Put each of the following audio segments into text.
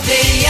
cadeia.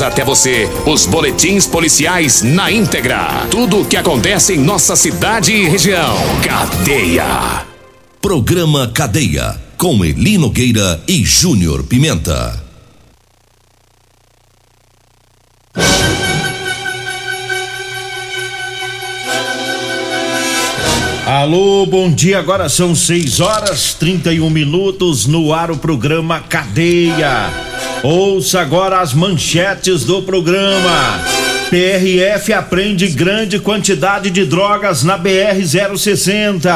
até você os boletins policiais na íntegra. Tudo o que acontece em nossa cidade e região. Cadeia. Programa Cadeia. Com Eli Nogueira e Júnior Pimenta. Alô, bom dia. Agora são 6 horas 31 minutos no ar o programa Cadeia. Ouça agora as manchetes do programa. PRF apreende grande quantidade de drogas na BR 060.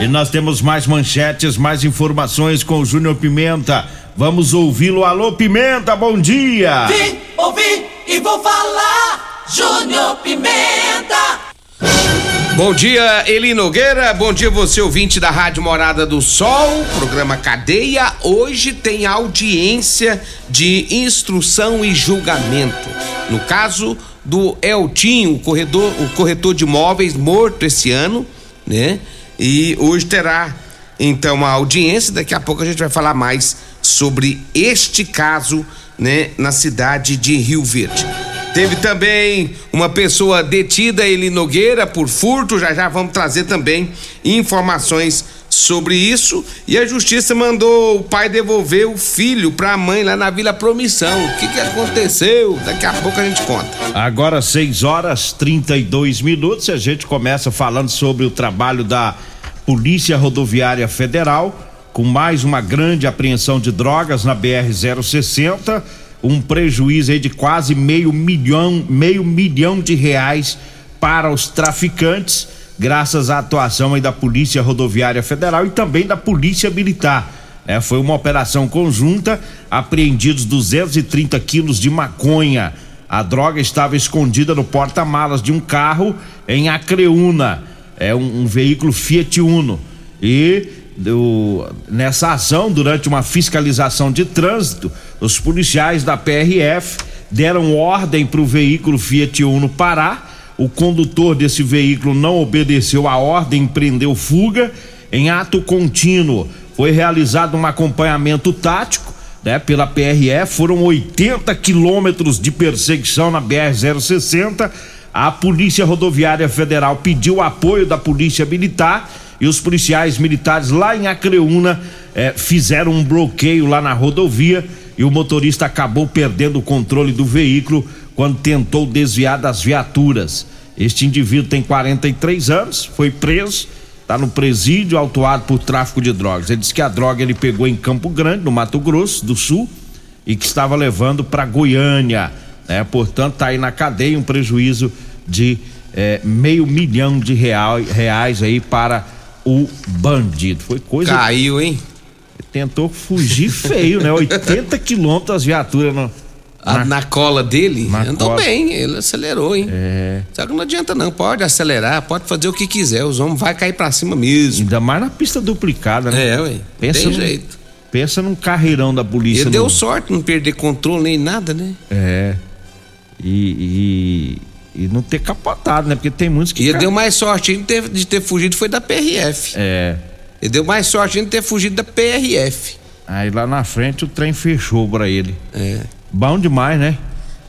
E nós temos mais manchetes, mais informações com o Júnior Pimenta. Vamos ouvi-lo. Alô, Pimenta, bom dia. Vim, ouvi e vou falar. Júnior Pimenta. Bom dia, Eli Nogueira. Bom dia, você ouvinte da Rádio Morada do Sol, programa Cadeia. Hoje tem audiência de instrução e julgamento. No caso do Eltinho, o corredor, o corretor de imóveis morto esse ano, né? E hoje terá então a audiência. Daqui a pouco a gente vai falar mais sobre este caso, né, na cidade de Rio Verde. Teve também uma pessoa detida, Eli Nogueira, por furto. Já já vamos trazer também informações sobre isso. E a justiça mandou o pai devolver o filho para a mãe lá na Vila Promissão. O que, que aconteceu? Daqui a pouco a gente conta. Agora 6 horas 32 minutos. A gente começa falando sobre o trabalho da Polícia Rodoviária Federal, com mais uma grande apreensão de drogas na BR 060 um prejuízo aí de quase meio milhão, meio milhão de reais para os traficantes, graças à atuação aí da Polícia Rodoviária Federal e também da Polícia Militar. É, foi uma operação conjunta, apreendidos 230 quilos de maconha. A droga estava escondida no porta-malas de um carro em Acreúna, é um, um veículo Fiat Uno. E do, nessa ação, durante uma fiscalização de trânsito, os policiais da PRF deram ordem para o veículo Fiat Uno parar. O condutor desse veículo não obedeceu a ordem, empreendeu fuga. Em ato contínuo, foi realizado um acompanhamento tático né, pela PRF. Foram 80 quilômetros de perseguição na BR-060. A Polícia Rodoviária Federal pediu apoio da Polícia Militar e os policiais militares lá em Acreúna eh, fizeram um bloqueio lá na rodovia e o motorista acabou perdendo o controle do veículo quando tentou desviar das viaturas. Este indivíduo tem 43 anos, foi preso, está no presídio, autuado por tráfico de drogas. Ele disse que a droga ele pegou em Campo Grande, no Mato Grosso do Sul, e que estava levando para Goiânia. Né? Portanto, está aí na cadeia um prejuízo de eh, meio milhão de real, reais aí para o bandido. Foi coisa. Caiu, hein? Tentou fugir feio, né? 80 quilômetros as viaturas no, na, na, cola dele. na Andou cola. bem, ele acelerou, hein? É. Só que não adianta não, pode acelerar, pode fazer o que quiser, os homens vai cair pra cima mesmo. Ainda mais na pista duplicada, né? É, ué. Pensa tem num- jeito. Pensa num carreirão da polícia. Ele deu no- sorte não perder controle nem nada, né? É. E, e, e não ter capotado, né? Porque tem muitos que. E ca- deu mais sorte de ter, de ter fugido foi da PRF. É. Ele deu mais sorte de ter fugido da PRF. Aí lá na frente o trem fechou pra ele. É. Bom demais, né?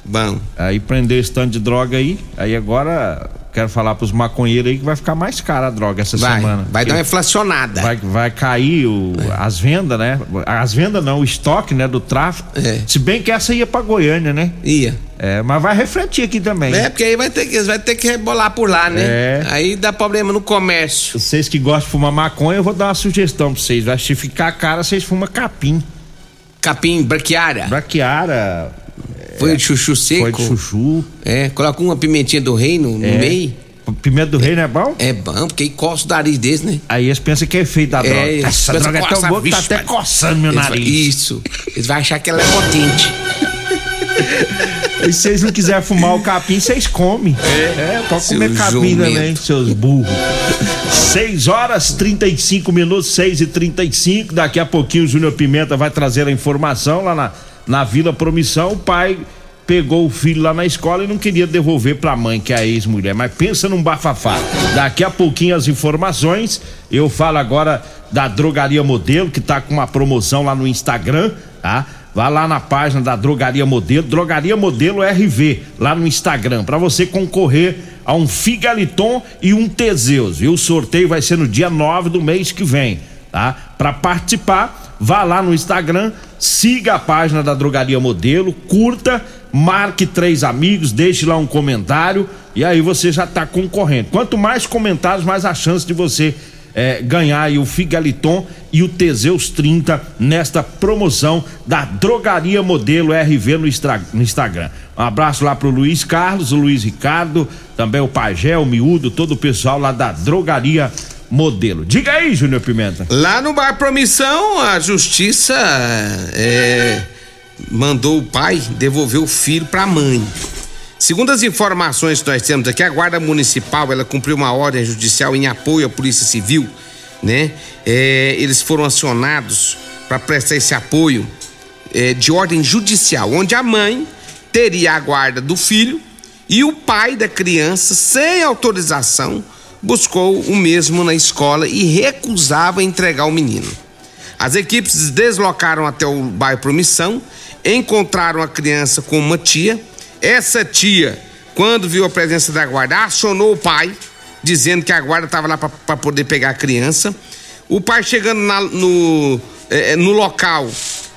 Bom. Aí prendeu esse tanto de droga aí. Aí agora quero falar pros maconheiros aí que vai ficar mais cara a droga essa Vai, semana. vai dar uma inflacionada. vai, vai cair o, as vendas, né? As vendas não, o estoque, né? Do tráfico. É. Se bem que essa ia pra Goiânia, né? Ia. É, mas vai refletir aqui também. É, porque aí vai ter que, vai ter que rebolar por lá, né? É. Aí dá problema no comércio. Vocês que gostam de fumar maconha, eu vou dar uma sugestão pra vocês. Vai se ficar cara, vocês fumam capim. Capim, braquiária. Braquiara, Foi de chuchu seco. foi de chuchu. É, coloca uma pimentinha do reino no É. meio. Pimenta do rei não é bom? É bom, porque coça o nariz desse, né? Aí eles pensam que é efeito da droga. eles Essa droga é tão "Nossa, boa que tá até vai." coçando meu Eles vai- nariz. Isso. Eles vão achar que ela é potente. E se vocês não quiserem fumar o capim, vocês comem. É, é pode comer capim jumento. também, seus burros. 6 horas 35 minutos, 6 e 35 Daqui a pouquinho o Júnior Pimenta vai trazer a informação lá na, na Vila Promissão. O pai pegou o filho lá na escola e não queria devolver para a mãe, que é a ex-mulher. Mas pensa num bafafá. Daqui a pouquinho as informações. Eu falo agora da Drogaria Modelo, que tá com uma promoção lá no Instagram, tá? Vá lá na página da Drogaria Modelo, Drogaria Modelo RV, lá no Instagram, para você concorrer a um Figaliton e um Teseus, viu? O sorteio vai ser no dia 9 do mês que vem, tá? Para participar, vá lá no Instagram, siga a página da Drogaria Modelo, curta marque três amigos, deixe lá um comentário e aí você já está concorrendo. Quanto mais comentários, mais a chance de você é, ganhar o Figaliton e o Teseus 30 nesta promoção da Drogaria Modelo RV no, no Instagram. Um abraço lá pro Luiz Carlos, o Luiz Ricardo, também o Pajé, o Miúdo, todo o pessoal lá da Drogaria Modelo. Diga aí, Júnior Pimenta. Lá no Bar Promissão, a justiça é mandou o pai devolver o filho para a mãe. Segundo as informações que nós temos aqui, a Guarda Municipal ela cumpriu uma ordem judicial em apoio à Polícia Civil, né? É, eles foram acionados para prestar esse apoio é, de ordem judicial, onde a mãe teria a guarda do filho e o pai da criança, sem autorização, buscou o mesmo na escola e recusava entregar o menino. As equipes deslocaram até o bairro Promissão encontraram a criança com uma tia. Essa tia, quando viu a presença da guarda, acionou o pai, dizendo que a guarda estava lá para poder pegar a criança. O pai chegando na, no, é, no local,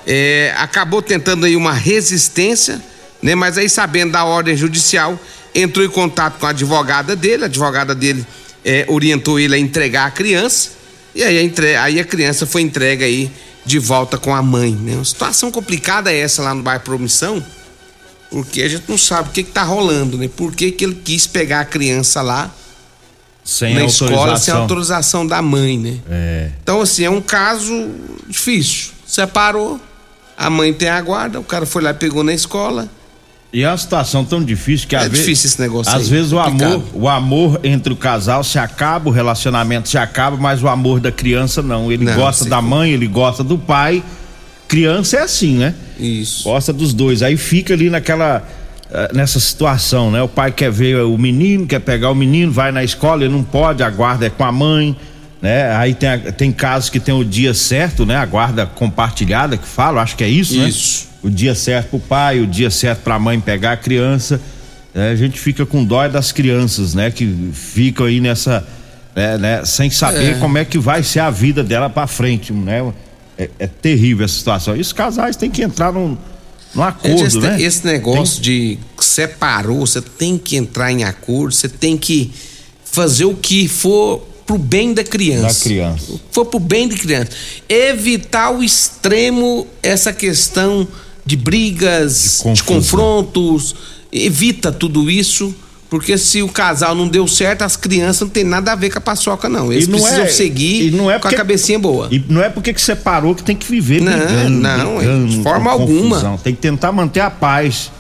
é, acabou tentando aí uma resistência, né? Mas aí sabendo da ordem judicial, entrou em contato com a advogada dele, a advogada dele é, orientou ele a entregar a criança, e aí a, entre, aí a criança foi entregue aí de volta com a mãe. Né? Uma situação complicada é essa lá no bairro Promissão, porque a gente não sabe o que, que tá rolando, né? Por que, que ele quis pegar a criança lá sem na escola sem autorização da mãe, né? É. Então, assim, é um caso difícil. Separou, a mãe tem a guarda, o cara foi lá e pegou na escola e é uma situação tão difícil que é às difícil vezes, esse negócio às aí, vezes o amor, o amor entre o casal se acaba, o relacionamento se acaba, mas o amor da criança não. Ele não, gosta da mãe, ele gosta do pai. Criança é assim, né? Isso. Gosta dos dois. Aí fica ali naquela eh, nessa situação, né? O pai quer ver o menino, quer pegar o menino, vai na escola, ele não pode, a guarda é com a mãe, né? Aí tem, tem casos que tem o dia certo, né? A guarda compartilhada que fala, acho que é isso, isso. né? Isso o dia certo pro pai, o dia certo pra mãe pegar a criança. É, a gente fica com dó das crianças, né? Que ficam aí nessa. Né, né, sem saber é. como é que vai ser a vida dela para frente, né? É, é, terrível essa situação. E os casais têm que entrar num, num acordo, esse, né? Esse negócio tem... de separou, você tem que entrar em acordo, você tem que fazer o que for pro bem da criança. Da criança. For pro bem da criança. Evitar o extremo essa questão de brigas, de, de confrontos, evita tudo isso. Porque se o casal não deu certo, as crianças não tem nada a ver com a paçoca, não. Eles não precisam é, seguir não é porque, com a cabecinha boa. E não é porque que separou que tem que viver não, brigando, não, brigando, de forma alguma. Confusão. Tem que tentar manter a paz.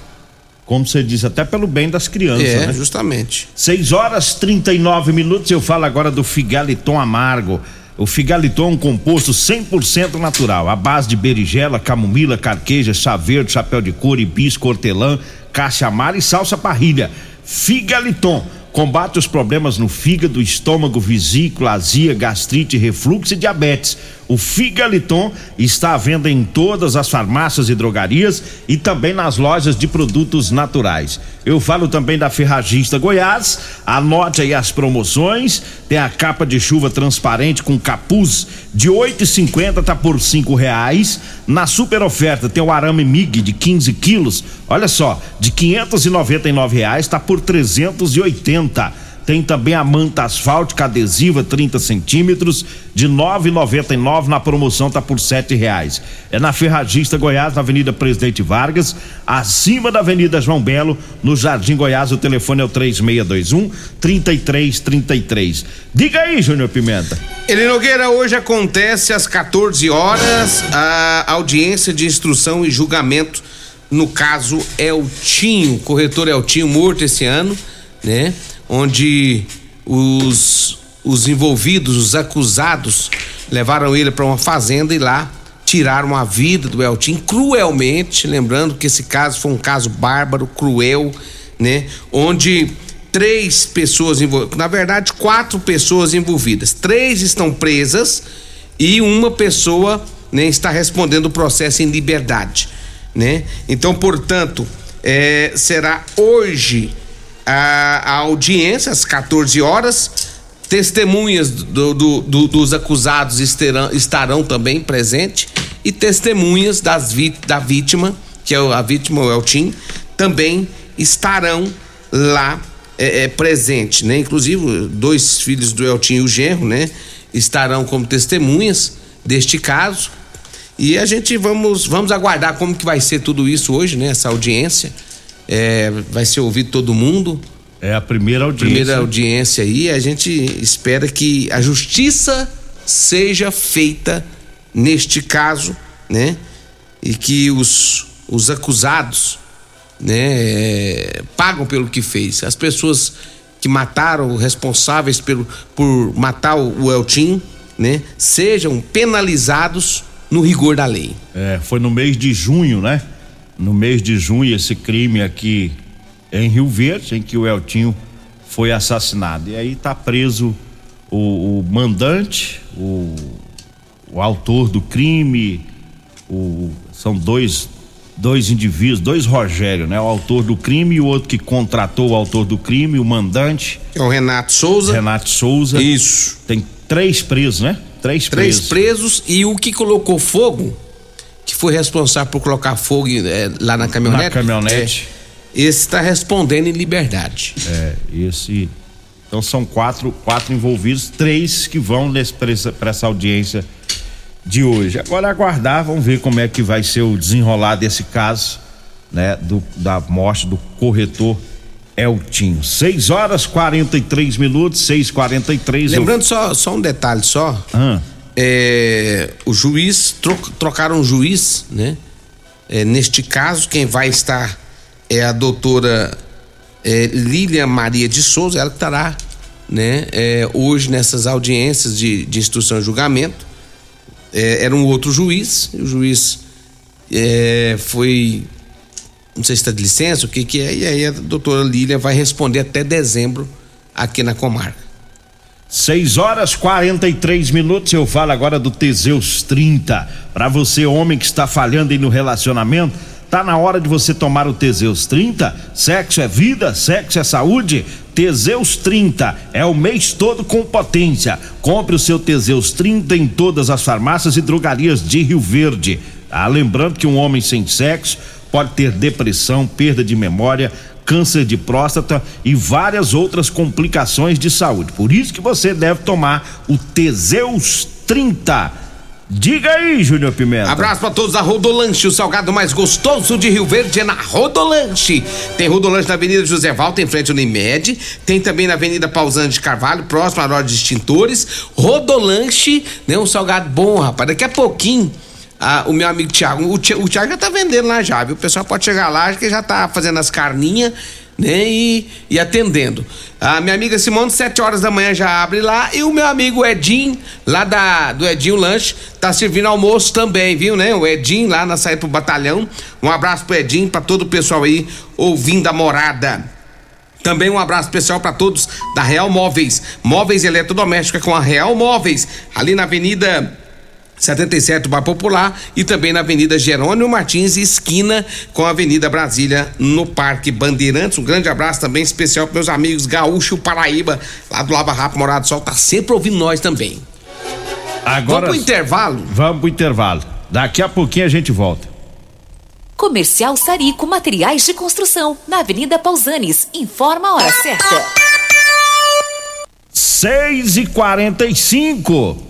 Como você disse, até pelo bem das crianças, é, né? justamente. 6 horas 39 minutos, eu falo agora do Figaliton Amargo. O figaliton é um composto 100% natural, à base de berigela, camomila, carqueja, chá verde, chapéu de couro, hibisco, hortelã, caixa amara e salsa parrilha. Figaliton combate os problemas no fígado, estômago, vesícula, azia, gastrite, refluxo e diabetes o Figaliton está à venda em todas as farmácias e drogarias e também nas lojas de produtos naturais. Eu falo também da Ferragista Goiás. Anote aí as promoções. Tem a capa de chuva transparente com capuz de 8,50 tá por cinco reais. Na super oferta tem o arame MIG de 15 quilos. Olha só, de 599 reais tá por 380 tem também a manta asfáltica adesiva 30 centímetros de 9,99 na promoção tá por sete reais. É na Ferragista Goiás, na Avenida Presidente Vargas, acima da Avenida João Belo, no Jardim Goiás. O telefone é o 3621 3333. Diga aí, Júnior Pimenta. Ele Nogueira, hoje acontece às 14 horas a audiência de instrução e julgamento no caso Eltinho, corretor Eltinho morto esse ano, né? Onde os, os envolvidos, os acusados, levaram ele para uma fazenda e lá tiraram a vida do Eltinho cruelmente, lembrando que esse caso foi um caso bárbaro, cruel, né? Onde três pessoas envolvidas, na verdade, quatro pessoas envolvidas. Três estão presas e uma pessoa né, está respondendo o processo em liberdade, né? Então, portanto, é, será hoje a, a, audiência às 14 horas. Testemunhas do, do, do, dos acusados estarão, estarão também presentes e testemunhas das, da vítima, que é a vítima, o Eltim, também estarão lá é, é, presente, né? Inclusive, dois filhos do Eltinho e o Genro, né? Estarão como testemunhas deste caso. E a gente vamos, vamos aguardar como que vai ser tudo isso hoje, né? Essa audiência. É, vai ser ouvido todo mundo. É a primeira audiência. Primeira audiência aí. A gente espera que a justiça seja feita neste caso, né? E que os, os acusados né, pagam pelo que fez. As pessoas que mataram, responsáveis pelo, por matar o, o Eltim, né, sejam penalizados no rigor da lei. É, foi no mês de junho, né? No mês de junho, esse crime aqui em Rio Verde, em que o Eltinho foi assassinado. E aí tá preso o, o mandante, o, o autor do crime, o, são dois dois indivíduos, dois Rogério, né? O autor do crime e o outro que contratou o autor do crime, o mandante. É o Renato Souza. Renato Souza. Isso. Tem três presos, né? Três, três presos. presos e o que colocou fogo, foi responsável por colocar fogo é, lá na caminhonete. Na caminhonete. É, esse está respondendo em liberdade. É, esse. Então são quatro, quatro envolvidos, três que vão para essa audiência de hoje. Agora aguardar, vamos ver como é que vai ser o desenrolar desse caso, né, do, da morte do corretor Eltinho. 6 horas 43 minutos, 6:43. Lembrando eu... só, só um detalhe só. Ah. É, o juiz tro, trocaram o juiz, né? É, neste caso, quem vai estar é a doutora é, Lília Maria de Souza, ela que estará, né? É, hoje nessas audiências de, de instrução e julgamento é, era um outro juiz, o juiz é, foi, não sei se está de licença, o que que é, e aí a doutora Lília vai responder até dezembro aqui na comarca. 6 horas 43 minutos. Eu falo agora do Teseus 30. Para você, homem que está falhando aí no relacionamento, tá na hora de você tomar o Teseus 30. Sexo é vida, sexo é saúde. Teseus 30 é o mês todo com potência. Compre o seu Teseus 30 em todas as farmácias e drogarias de Rio Verde. Ah, lembrando que um homem sem sexo pode ter depressão, perda de memória, câncer de próstata e várias outras complicações de saúde. Por isso que você deve tomar o Teseus 30 Diga aí, Júnior Pimenta. Abraço pra todos da Rodolanche, o salgado mais gostoso de Rio Verde é na Rodolanche. Tem Rodolanche na Avenida José Valta, em frente ao Unimed. Tem também na Avenida Pausante de Carvalho, próximo à loja de extintores. Rodolanche, né? Um salgado bom, rapaz. Daqui a pouquinho. Ah, o meu amigo Thiago, o, o Thiago já tá vendendo lá já, viu? O pessoal pode chegar lá, que já tá fazendo as carninhas né? E, e atendendo. A minha amiga Simone, sete horas da manhã já abre lá. E o meu amigo Edinho, lá da, do Edinho Lanche, tá servindo almoço também, viu, né? O Edinho lá na saída pro batalhão. Um abraço pro Edinho, pra todo o pessoal aí ouvindo a morada. Também um abraço especial para todos da Real Móveis. Móveis eletrodoméstica com a Real Móveis, ali na Avenida 77 Bar Popular e também na Avenida Jerônimo Martins, esquina com a Avenida Brasília, no Parque Bandeirantes. Um grande abraço também especial para meus amigos Gaúcho Paraíba, lá do Lava Rápido Morado do Sol, tá sempre ouvindo nós também. Agora, vamos pro intervalo? Vamos pro intervalo. Daqui a pouquinho a gente volta. Comercial Sarico Materiais de Construção, na Avenida Pausanes. Informa a hora certa. 6 e 45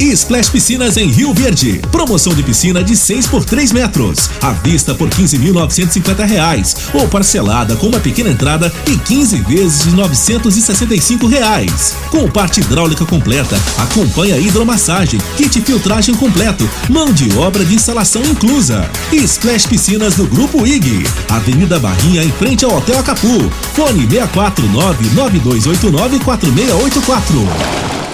Splash Piscinas em Rio Verde. Promoção de piscina de 6 por 3 metros. À vista por 15.950 reais. Ou parcelada com uma pequena entrada e 15 vezes de 965 reais. Com parte hidráulica completa, acompanha hidromassagem, kit filtragem completo, mão de obra de instalação inclusa. Splash Piscinas do Grupo IG. Avenida Barrinha em frente ao Hotel Acapu. Fone 649 9289 4684.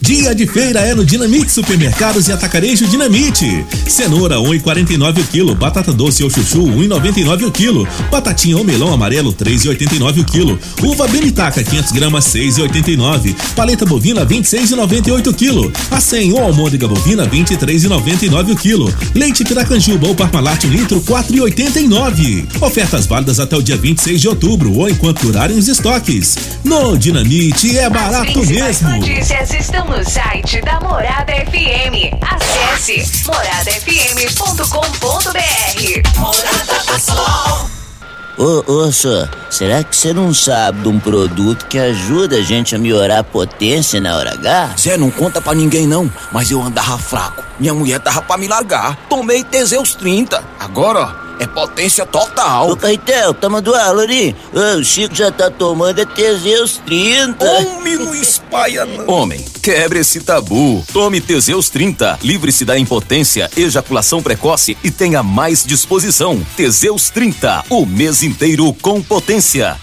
Dia de feira é no Dinamite Supermercados e Atacarejo Dinamite. Cenoura 1,49 o quilo, batata doce ou chuchu 1,99 o quilo, batatinha ou melão amarelo 3,89 o quilo, uva benitaca 500 gramas 6,89, paleta bovina 26,98 o quilo, a 100 ou almôndega bovina 23,99 o quilo, leite piracanjuba ou parmalat 1 litro 4,89. Ofertas válidas até o dia 26 de outubro ou enquanto durarem os estoques. No Dinamite é barato mesmo. Notícias estão no site da Morada FM. Acesse moradafm.com.br. Morada do Sol. Ô, ô, senhor, será que você não sabe de um produto que ajuda a gente a melhorar a potência na hora H? Zé, não conta pra ninguém não, mas eu andava fraco. Minha mulher tava pra me largar. Tomei Teseus 30. Agora, ó, é potência total. Ô, Caetel, tá mandando? Ô, o Chico já tá tomando é Teseus 30. Homem, não espalha não. Homem, quebre esse tabu. Tome Teseus 30. Livre-se da impotência, ejaculação precoce e tenha mais disposição. Teseus 30. O mês inteiro com potência.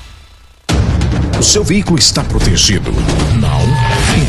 O seu veículo está protegido? Não?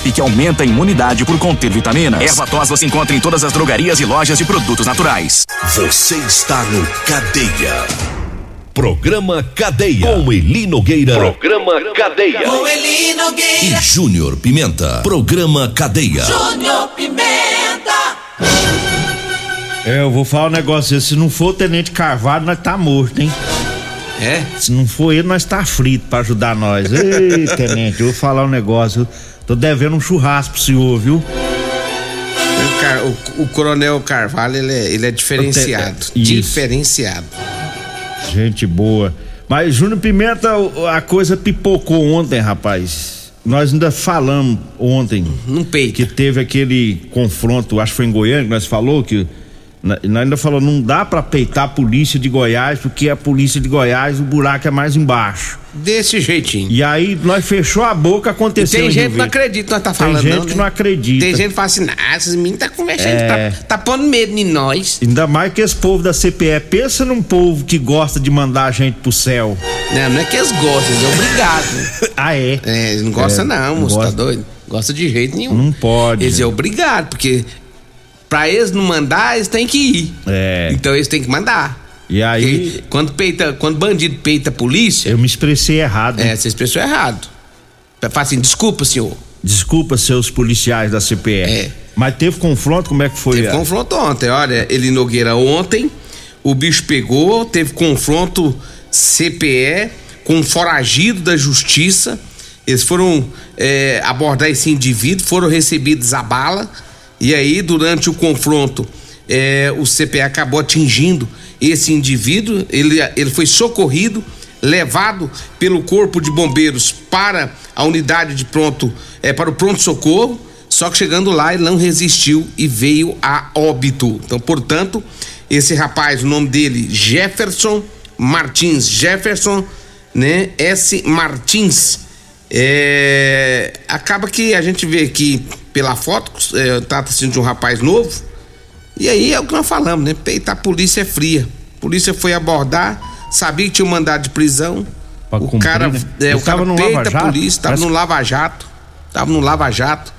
que aumenta a imunidade por conter vitaminas. Erva tos você encontra em todas as drogarias e lojas de produtos naturais. Você está no Cadeia. Programa Cadeia. Com Eli Nogueira. Programa Cadeia. Com Eli E Nogueira. Júnior Pimenta. Programa Cadeia. Júnior Pimenta. É, eu vou falar um negócio. Se não for o Tenente Carvalho, nós tá morto, hein? É? Se não for ele, nós tá frito pra ajudar nós. Ei, Tenente, eu vou falar um negócio. Tô devendo um churrasco pro senhor, viu? O, Car- o- o Coronel Carvalho, ele é, ele é diferenciado. Isso. Diferenciado. Gente boa. Mas, Júnior Pimenta, a coisa pipocou ontem, rapaz. nós ainda falamos ontem Não peita. que teve aquele confronto, acho que foi em Goiânia, que nós falou que nós ainda falou, não dá pra peitar a polícia de Goiás, porque a polícia de Goiás, o buraco é mais embaixo. Desse jeitinho. E aí nós fechou a boca, E aconteceu. tem em gente que não acredita nós tá Tem falando, gente não, que né? não acredita. Tem gente que fala assim, ah, esses meninos tá conversando, É. tá, tá pondo medo em nós. Ainda mais que esse povo da CPE, pensa num povo que gosta de mandar a gente pro céu. Não, não é que eles gostam, eles é obrigado. ah, é? É, eles não gostam É, não, moço, tá doido? Gosta de jeito nenhum. Não pode. Eles é obrigado, porque pra eles não mandar, eles têm que ir. É. Então eles têm que mandar. E aí. Porque quando, peita, quando bandido peita a polícia. Eu me expressei errado. É, você expressou errado. Fala assim, desculpa, senhor. Desculpa seus policiais da CPE. É. Mas teve confronto, como é que foi? Teve a- confronto ontem, olha, ele Nogueira ontem, o bicho pegou, teve confronto CPE com um foragido da justiça. Eles foram é, abordar esse indivíduo, foram recebidos a bala. E aí, durante o confronto, é, o CPE acabou atingindo esse indivíduo. Ele, ele foi socorrido, levado pelo corpo de bombeiros para a unidade de pronto, é, para o pronto socorro. Só que chegando lá ele não resistiu e veio a óbito. Então, portanto, esse rapaz, o nome dele Jefferson Martins, Jefferson, né? S Martins. É, acaba que a gente vê aqui pela foto, é, trata-se de um rapaz novo. E aí é o que nós falamos, né? Peitar a polícia é fria. A polícia foi abordar, sabia que tinha um mandado de prisão. Pra o cumprir, cara, né? é, o cara peita a polícia, tava Parece- no Lava Jato. Tava no Lava Jato.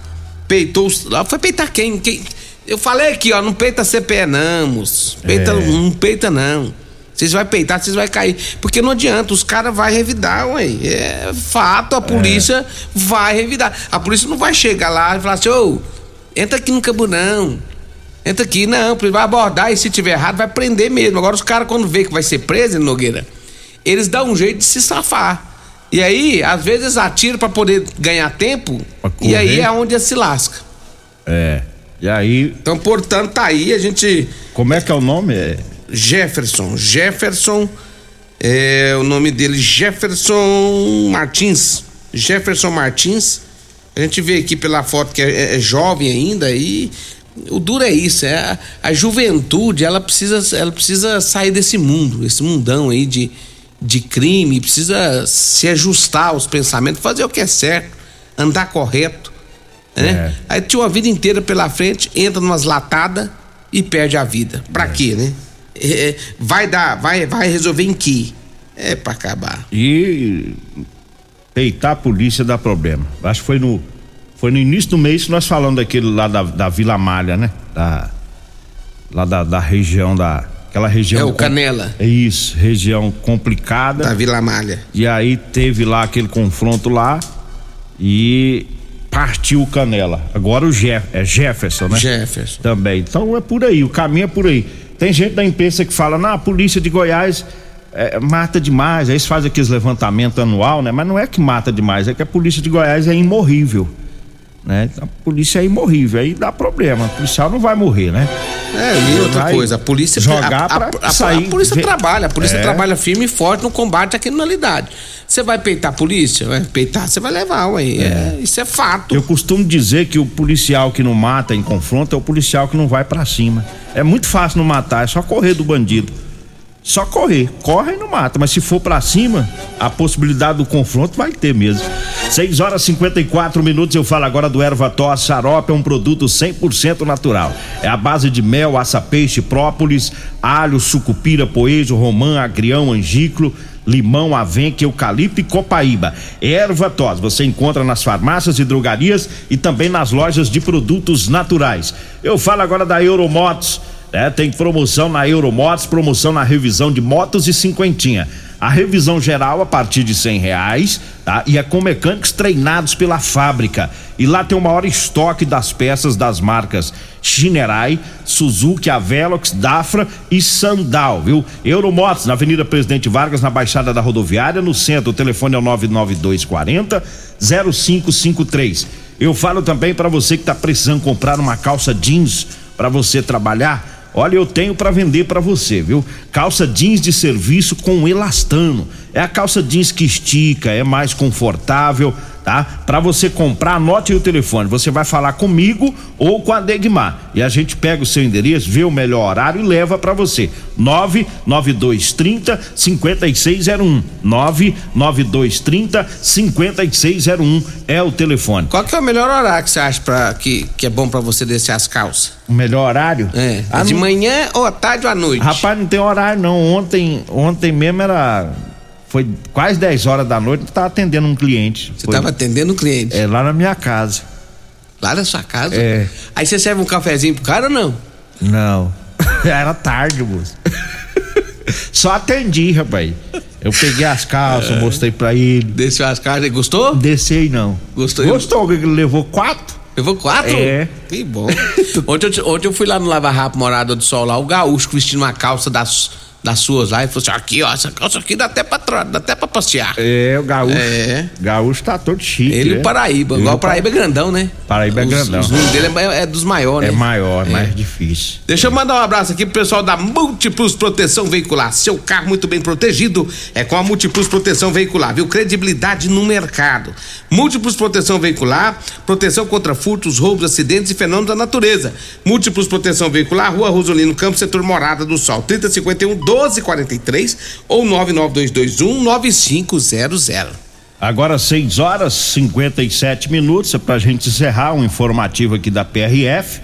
Peitou ah, Foi peitar quem? quem? Eu falei aqui, ó, não peita CPE não, moço. Peita, É. Não peita não. Vocês vão peitar, vocês vão cair. Porque não adianta, os caras vão revidar, ué. É fato, a polícia vai revidar. A polícia não vai chegar lá e falar assim, ô, entra aqui no camburão. Entra aqui, não, vai abordar e se tiver errado vai prender mesmo. Agora os caras quando vê que vai ser preso, Nogueira, eles dão um jeito de se safar. E aí, às vezes atiram pra poder ganhar tempo, e aí é onde se lasca. É. E aí. Então, portanto, tá aí, a gente. Como é que é o nome? É... Jefferson. Jefferson. É, o nome dele Jefferson Martins. Jefferson Martins. A gente vê aqui pela foto que é, é jovem ainda e o duro é isso, é a, a juventude, ela precisa, ela precisa sair desse mundo, esse mundão aí de, de crime, precisa se ajustar aos pensamentos, fazer o que é certo, andar correto, né? Aí tinha uma vida inteira pela frente, entra numas latadas e perde a vida. Pra quê, né? É, vai dar, vai, vai resolver em que? É pra acabar. E peitar a polícia dá problema. Acho que foi no foi no início do mês que nós falamos daquele lá da, da Vila Malha, né? Da, lá da, da região da aquela região É o Canela. É isso, região complicada. Da Vila Malha. E aí teve lá aquele confronto lá e partiu o Canela. Agora o Jeff, é Jefferson, né? Jefferson. Também. Então é por aí, o caminho é por aí. Tem gente da imprensa que fala, não, a polícia de Goiás é, mata demais. Aí eles fazem aqueles levantamentos anual, né? Mas não é que mata demais, é que a polícia de Goiás é imorrível. Né? A polícia é imorrível, aí dá problema. O policial não vai morrer, né? É, e outra Vai coisa, a polícia jogar a, a, a- sair, a polícia ver- trabalha, a polícia É. trabalha firme e forte no combate à criminalidade. Você vai peitar a polícia? Vai peitar, você vai levar, ué. É, isso é fato. Eu costumo dizer que o policial que não mata em confronto é o policial que não vai pra cima. É muito fácil não matar, é só correr do bandido. Só correr, corre e não mata, mas se for pra cima, a possibilidade do confronto vai ter mesmo. 6 horas e 54 minutos, eu falo agora do erva tos xarope, é um produto 100% natural. É a base de mel, aça-peixe, própolis, alho, sucupira, poejo, romã, agrião, angiclo, limão, avenca, eucalipto e copaíba. Erva tos, você encontra nas farmácias e drogarias e também nas lojas de produtos naturais. Eu falo agora da Euromotos. É, tem promoção na Euromotos, promoção na revisão de motos e cinquentinha. A revisão geral a partir de cem reais, tá? E é com mecânicos treinados pela fábrica. E lá tem o maior estoque das peças das marcas Shinerai, Suzuki, Avelox, Dafra e Sandal, viu? Euromotos, na Avenida Presidente Vargas, na Baixada da Rodoviária, no centro. O telefone é o 99240 0553. Eu falo também para você que tá precisando comprar uma calça jeans para você trabalhar. Olha, eu tenho para vender para você, viu? Calça jeans de serviço com elastano. É a calça jeans que estica, é mais confortável, tá? Para você comprar, anote aí o telefone. Você vai falar comigo ou com a Degmar. E a gente pega o seu endereço, vê o melhor horário e leva para você. 99230 5601. 99230 5601 é o telefone. Qual que é o melhor horário que você acha pra, que, que é bom pra você descer as calças? O melhor horário? É. Ah, de não- manhã ou à tarde ou à noite? Rapaz, não tem horário não. Ontem, ontem mesmo era. Foi quase 10 horas da noite, eu tava atendendo um cliente. Você tava atendendo um cliente? É, lá na minha casa. Lá na sua casa? É. Aí você serve um cafezinho pro cara ou não? Não. Era tarde, moço. Só atendi, rapaz. Eu peguei as calças, mostrei pra ele. Desceu as calças e gostou? Descei não. Gostou? Gostou, ele levou quatro? Levou quatro? É. Que bom. ontem, eu, te- ontem eu fui lá no Lava Rápido Morada do Sol lá, o gaúcho vestindo uma calça das, das suas lá e falou assim: aqui, ó, essa calça aqui dá até pra, dá até pra passear. É, o gaúcho. É. Gaúcho tá todo chique. Ele e né? o Paraíba. Ele Igual o Paraíba é grandão, né? Paraíba é Os- grandão. Os números dele é, é dos maiores, É né? maior, É. mais difícil. Deixa eu mandar um abraço aqui pro pessoal da Múltiplos Proteção Veicular. Seu carro muito bem protegido é com a Múltiplos Proteção Veicular, viu? Credibilidade no mercado. Múltiplos Proteção Veicular, proteção contra furtos, roubos, acidentes e fenômenos da natureza. Múltiplos Proteção Veicular, Rua Rosolino Campos, setor Morada do Sol, 3051 1243 ou 99221 9500. Agora 6 horas 57 minutos, é pra gente encerrar um informativo aqui da PRF.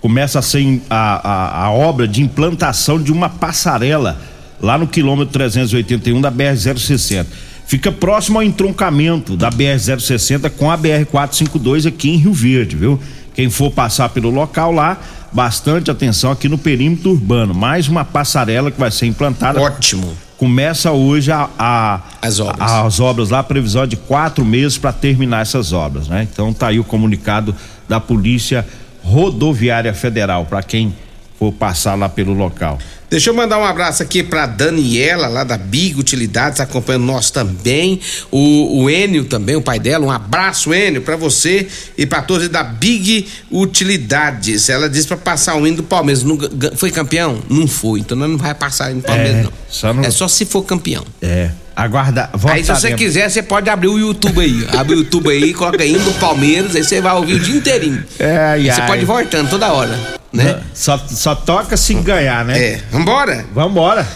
Começa a ser a, a, a obra de implantação de uma passarela lá no quilômetro 381 da BR-060. Fica próximo ao entroncamento da BR-060 com a BR-452 aqui em Rio Verde, viu? Quem for passar pelo local lá, bastante atenção aqui no perímetro urbano. Mais uma passarela que vai ser implantada. Ótimo. Começa hoje a, a- As obras. a- as obras lá, previsão é de quatro meses para terminar essas obras, né? Então tá aí o comunicado da Polícia Rodoviária Federal para quem for passar lá pelo local. Deixa eu mandar um abraço aqui pra Daniela, lá da Big Utilidades, acompanhando nós também. O, o Enio também, o pai dela. Um abraço, Enio, pra você e pra todos da Big Utilidades. Ela disse pra passar o hino do Palmeiras. Não foi campeão? Não foi. Então não vai passar o hino do Palmeiras, É, não. só no- É só se for campeão. É. Aguarda. Aí, se você quiser, você pode abrir o YouTube aí. Abre o YouTube aí, coloca hino do Palmeiras, aí você vai ouvir o dia inteirinho. É, ai, Aí você ai. pode ir voltando toda hora, né? Só, só toca se ganhar, né? É. Vambora? Vambora.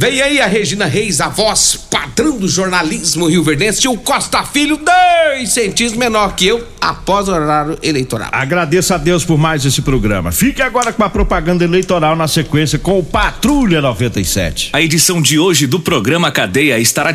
Vem aí a Regina Reis, a voz padrão do jornalismo rio-verdense, e o Costa Filho, 10 centímetros menor que eu, após o horário eleitoral. Agradeço a Deus por mais esse programa. Fique agora com a propaganda eleitoral na sequência com o Patrulha 97. A edição de hoje do programa Cadeia estará